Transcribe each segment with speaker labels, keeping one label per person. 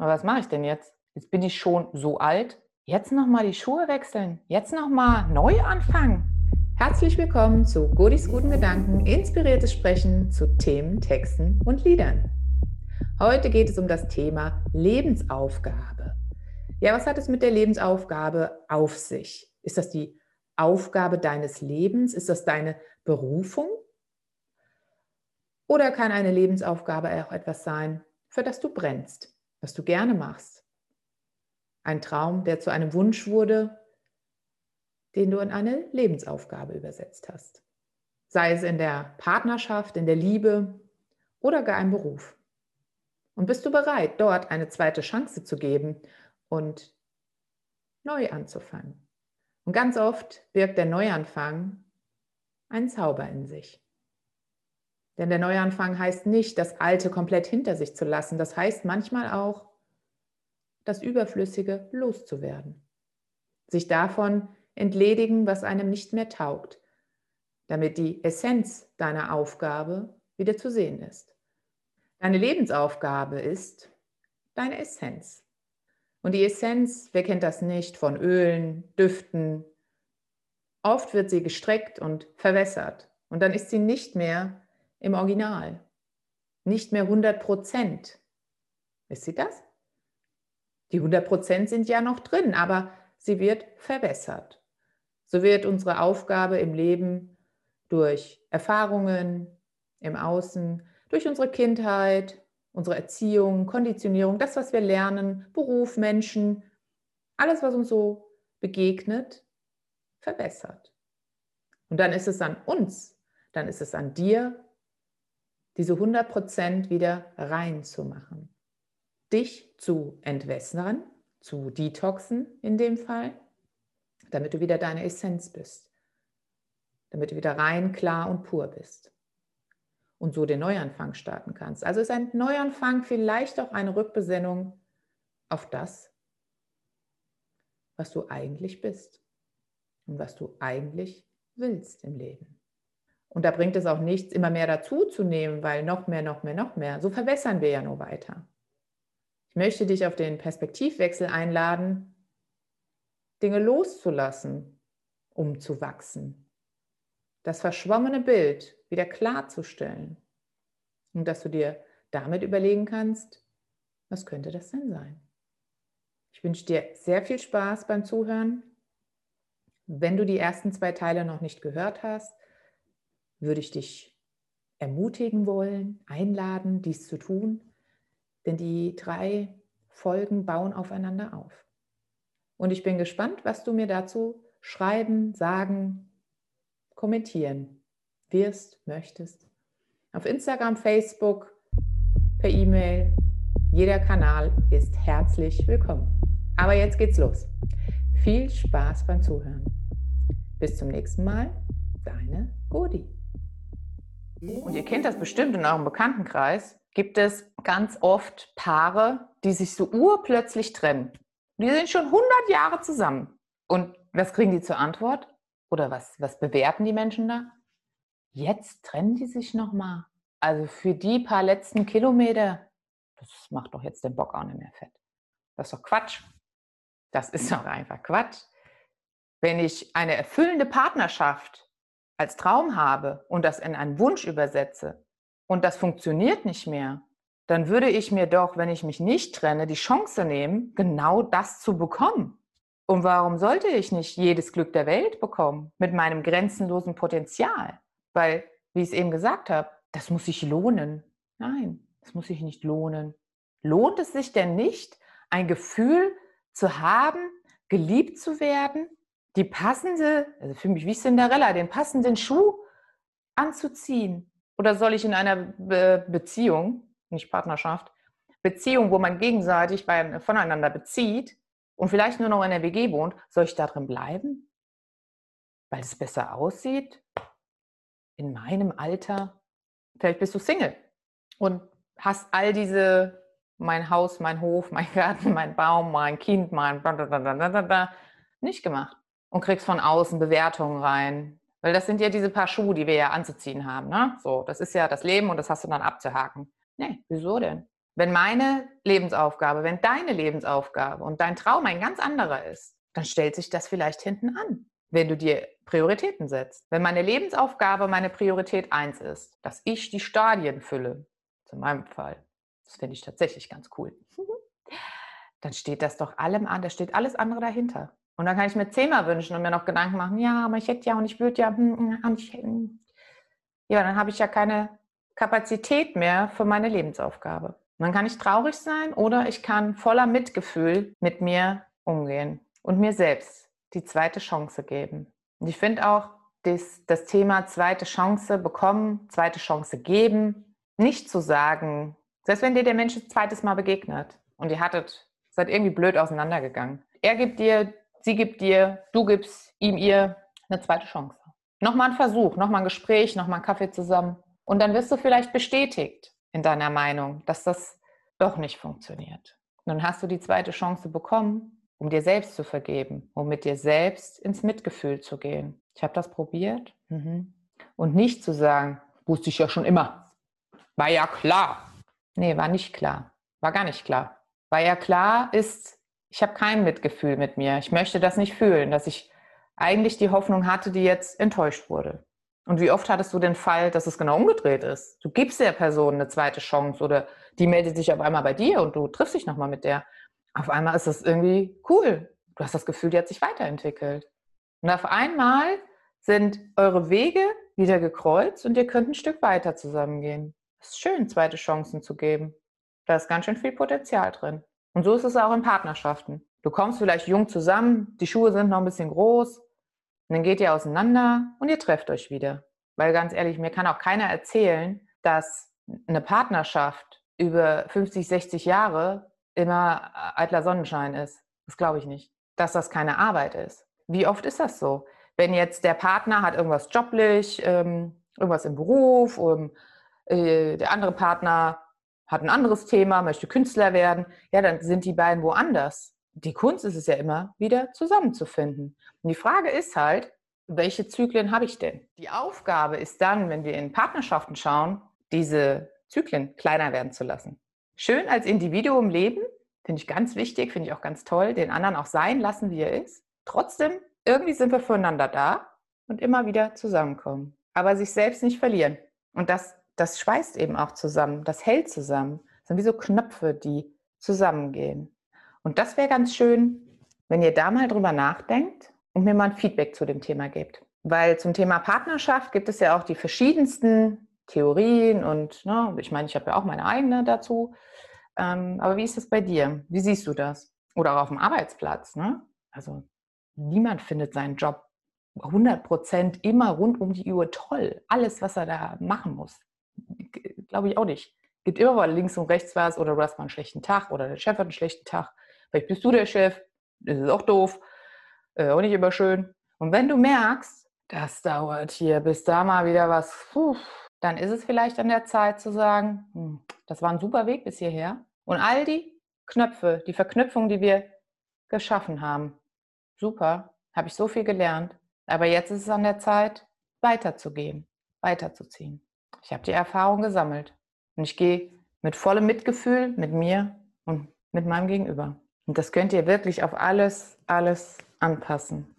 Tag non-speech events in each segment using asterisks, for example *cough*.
Speaker 1: Aber was mache ich denn jetzt? Jetzt bin ich schon so alt. Jetzt nochmal die Schuhe wechseln. Jetzt nochmal neu anfangen. Herzlich willkommen zu Godis guten Gedanken, inspiriertes Sprechen zu Themen, Texten und Liedern. Heute geht es um das Thema Lebensaufgabe. Ja, was hat es mit der Lebensaufgabe auf sich? Ist das die Aufgabe deines Lebens? Ist das deine Berufung? Oder kann eine Lebensaufgabe auch etwas sein, für das du brennst? Was du gerne machst. Ein Traum, der zu einem Wunsch wurde, den du in eine Lebensaufgabe übersetzt hast. Sei es in der Partnerschaft, in der Liebe oder gar im Beruf. Und bist du bereit, dort eine zweite Chance zu geben und neu anzufangen? Und ganz oft birgt der Neuanfang einen Zauber in sich. Denn der Neuanfang heißt nicht, das Alte komplett hinter sich zu lassen. Das heißt manchmal auch, das Überflüssige loszuwerden. Sich davon entledigen, was einem nicht mehr taugt, damit die Essenz deiner Aufgabe wieder zu sehen ist. Deine Lebensaufgabe ist deine Essenz. Und die Essenz, wer kennt das nicht, von Ölen, Düften, oft wird sie gestreckt und verwässert. Und dann ist sie nicht mehr im Original. Nicht mehr 100 Prozent. Wisst ihr das? Die 100 Prozent sind ja noch drin, aber sie wird verbessert. So wird unsere Aufgabe im Leben durch Erfahrungen im Außen, durch unsere Kindheit, unsere Erziehung, Konditionierung, das, was wir lernen, Beruf, Menschen, alles, was uns so begegnet, verbessert. Und dann ist es an uns, dann ist es an dir, diese 100% wieder reinzumachen. Dich zu entwässern, zu detoxen in dem Fall, damit du wieder deine Essenz bist. Damit du wieder rein, klar und pur bist. Und so den Neuanfang starten kannst. Also ist ein Neuanfang vielleicht auch eine Rückbesinnung auf das, was du eigentlich bist und was du eigentlich willst im Leben. Und da bringt es auch nichts, immer mehr dazu zu nehmen, weil noch mehr, noch mehr, noch mehr. So verwässern wir ja nur weiter. Ich möchte dich auf den Perspektivwechsel einladen, Dinge loszulassen, um zu wachsen. Das verschwommene Bild wieder klarzustellen. Und dass du dir damit überlegen kannst, was könnte das denn sein? Ich wünsche dir sehr viel Spaß beim Zuhören. Wenn du die ersten zwei Teile noch nicht gehört hast, würde ich dich ermutigen wollen, einladen, dies zu tun, denn die drei Folgen bauen aufeinander auf. Und ich bin gespannt, was du mir dazu schreiben, sagen, kommentieren wirst, möchtest. Auf Instagram, Facebook, per E-Mail. Jeder Kanal ist herzlich willkommen. Aber jetzt geht's los. Viel Spaß beim Zuhören. Bis zum nächsten Mal. Deine Godi. Und ihr kennt das bestimmt in eurem Bekanntenkreis, gibt es ganz oft Paare, die sich so urplötzlich trennen. Die sind schon 100 Jahre zusammen. Und was kriegen die zur Antwort? Oder was, was bewerten die Menschen da? Jetzt trennen die sich nochmal. Also für die paar letzten Kilometer, das macht doch jetzt den Bock auch nicht mehr fett. Das ist doch Quatsch. Das ist doch einfach Quatsch. Wenn ich eine erfüllende Partnerschaft als Traum habe und das in einen Wunsch übersetze und das funktioniert nicht mehr, dann würde ich mir doch, wenn ich mich nicht trenne, die Chance nehmen, genau das zu bekommen. Und warum sollte ich nicht jedes Glück der Welt bekommen mit meinem grenzenlosen Potenzial? Weil, wie ich es eben gesagt habe, das muss sich lohnen. Nein, das muss sich nicht lohnen. Lohnt es sich denn nicht, ein Gefühl zu haben, geliebt zu werden, die passende, also für mich wie Cinderella, den passenden Schuh anzuziehen? Oder soll ich in einer Be Beziehung, nicht Partnerschaft, Beziehung, wo man gegenseitig bei, voneinander bezieht und vielleicht nur noch in der WG wohnt, soll ich da drin bleiben? Weil es besser aussieht? In meinem Alter? Vielleicht bist du Single und hast all diese, mein Haus, mein Hof, mein Garten, mein Baum, mein Kind, mein nicht gemacht und kriegst von außen Bewertungen rein. Weil das sind ja diese paar Schuhe, die wir ja anzuziehen haben. Ne? So, das ist ja das Leben und das hast du dann abzuhaken. Nee, wieso denn? Wenn meine Lebensaufgabe, wenn deine Lebensaufgabe und dein Traum ein ganz anderer ist, dann stellt sich das vielleicht hinten an, wenn du dir Prioritäten setzt. Wenn meine Lebensaufgabe meine Priorität eins ist, dass ich die Stadien fülle, in meinem Fall, das finde ich tatsächlich ganz cool, *laughs* dann steht das doch allem an, da steht alles andere dahinter. Und dann kann ich mir zehnmal wünschen und mir noch Gedanken machen, ja, aber ich hätte ja und ich würde ja, hm, hm, hm. ja, dann habe ich ja keine Kapazität mehr für meine Lebensaufgabe. Und dann kann ich traurig sein oder ich kann voller Mitgefühl mit mir umgehen und mir selbst die zweite Chance geben. Und ich finde auch das, das Thema zweite Chance bekommen, zweite Chance geben, nicht zu sagen, selbst wenn dir der Mensch ein zweites Mal begegnet und ihr hattet, seid irgendwie blöd auseinandergegangen. Er gibt dir, sie gibt dir, du gibst ihm, ihr eine zweite Chance. Nochmal ein Versuch, nochmal ein Gespräch, nochmal einen Kaffee zusammen. Und dann wirst du vielleicht bestätigt in deiner Meinung, dass das doch nicht funktioniert. Dann hast du die zweite Chance bekommen, um dir selbst zu vergeben, um mit dir selbst ins Mitgefühl zu gehen. Ich habe das probiert. Mhm. Und nicht zu sagen, wusste ich ja schon immer. War ja klar. Nee, war nicht klar. War gar nicht klar. War ja klar ist, ich habe kein Mitgefühl mit mir. Ich möchte das nicht fühlen, dass ich eigentlich die Hoffnung hatte, die jetzt enttäuscht wurde. Und wie oft hattest du den Fall, dass es genau umgedreht ist? Du gibst der Person eine zweite Chance oder die meldet sich auf einmal bei dir und du triffst dich nochmal mit der. Auf einmal ist das irgendwie cool. Du hast das Gefühl, die hat sich weiterentwickelt. Und auf einmal sind eure Wege wieder gekreuzt und ihr könnt ein Stück weiter zusammengehen. Es ist schön, zweite Chancen zu geben. Da ist ganz schön viel Potenzial drin. Und so ist es auch in Partnerschaften. Du kommst vielleicht jung zusammen, die Schuhe sind noch ein bisschen groß, dann geht ihr auseinander und ihr trefft euch wieder. Weil ganz ehrlich, mir kann auch keiner erzählen, dass eine Partnerschaft über 50, 60 Jahre immer eitler Sonnenschein ist. Das glaube ich nicht. Dass das keine Arbeit ist. Wie oft ist das so? Wenn jetzt der Partner hat irgendwas joblich, ähm, irgendwas im Beruf, um, äh, der andere Partner hat ein anderes Thema, möchte Künstler werden, ja, dann sind die beiden woanders die Kunst ist es ja immer, wieder zusammenzufinden. Und die Frage ist halt, welche Zyklen habe ich denn? Die Aufgabe ist dann, wenn wir in Partnerschaften schauen, diese Zyklen kleiner werden zu lassen. Schön als Individuum leben, finde ich ganz wichtig, finde ich auch ganz toll, den anderen auch sein lassen, wie er ist. Trotzdem, irgendwie sind wir füreinander da und immer wieder zusammenkommen. Aber sich selbst nicht verlieren. Und das, das schweißt eben auch zusammen, das hält zusammen. Das sind wie so Knöpfe, die zusammengehen. Und das wäre ganz schön, wenn ihr da mal drüber nachdenkt und mir mal ein Feedback zu dem Thema gebt. Weil zum Thema Partnerschaft gibt es ja auch die verschiedensten Theorien und ne, ich meine, ich habe ja auch meine eigene dazu. Ähm, aber wie ist das bei dir? Wie siehst du das? Oder auch auf dem Arbeitsplatz. Ne? Also niemand findet seinen Job 100 Prozent immer rund um die Uhr toll. Alles, was er da machen muss. Glaube ich auch nicht. Gibt immer mal links und rechts was oder du hast mal einen schlechten Tag oder der Chef hat einen schlechten Tag. Vielleicht bist du der Chef, das ist auch doof, äh, auch nicht immer schön. Und wenn du merkst, das dauert hier, bis da mal wieder was, puh, dann ist es vielleicht an der Zeit zu sagen, hm, das war ein super Weg bis hierher. Und all die Knöpfe, die Verknüpfung, die wir geschaffen haben, super, habe ich so viel gelernt. Aber jetzt ist es an der Zeit, weiterzugehen, weiterzuziehen. Ich habe die Erfahrung gesammelt und ich gehe mit vollem Mitgefühl mit mir und mit meinem Gegenüber. Und das könnt ihr wirklich auf alles, alles anpassen.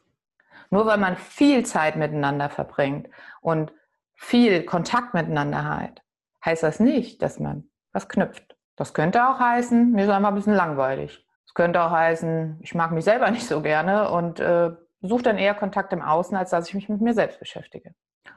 Speaker 1: Nur weil man viel Zeit miteinander verbringt und viel Kontakt miteinander hat, heißt das nicht, dass man was knüpft. Das könnte auch heißen, mir ist einfach ein bisschen langweilig. Es könnte auch heißen, ich mag mich selber nicht so gerne und äh, suche dann eher Kontakt im Außen, als dass ich mich mit mir selbst beschäftige.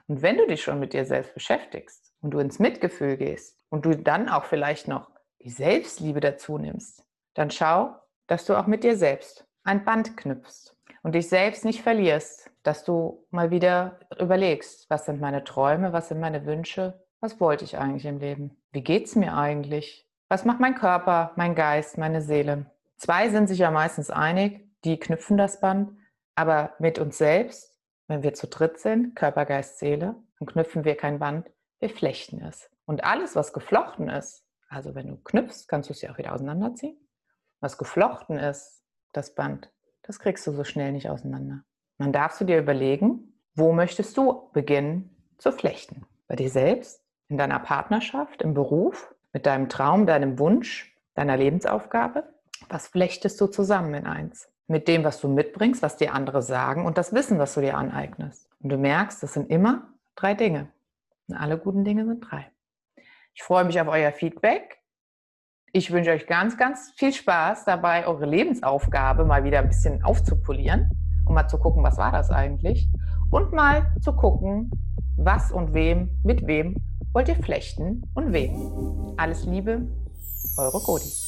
Speaker 1: Und wenn du dich schon mit dir selbst beschäftigst und du ins Mitgefühl gehst und du dann auch vielleicht noch die Selbstliebe dazu nimmst, dann schau, dass du auch mit dir selbst ein Band knüpfst und dich selbst nicht verlierst, dass du mal wieder überlegst, was sind meine Träume, was sind meine Wünsche, was wollte ich eigentlich im Leben, wie geht es mir eigentlich, was macht mein Körper, mein Geist, meine Seele. Zwei sind sich ja meistens einig, die knüpfen das Band, aber mit uns selbst, wenn wir zu dritt sind, Körper, Geist, Seele, dann knüpfen wir kein Band, wir flechten es. Und alles, was geflochten ist, also wenn du knüpfst, kannst du es ja auch wieder auseinanderziehen was geflochten ist, das Band, das kriegst du so schnell nicht auseinander. dann darfst du dir überlegen, wo möchtest du beginnen zu flechten? Bei dir selbst, in deiner Partnerschaft, im Beruf? mit deinem Traum, deinem Wunsch, deiner Lebensaufgabe? Was flechtest du zusammen in eins? Mit dem, was du mitbringst, was dir andere sagen und das Wissen, was du dir aneignest. Und du merkst, das sind immer drei Dinge. Und alle guten Dinge sind drei. Ich freue mich auf euer Feedback. Ich wünsche euch ganz, ganz viel Spaß dabei, eure Lebensaufgabe mal wieder ein bisschen aufzupolieren und mal zu gucken, was war das eigentlich? Und mal zu gucken, was und wem, mit wem wollt ihr flechten und wem. Alles Liebe, eure Godi.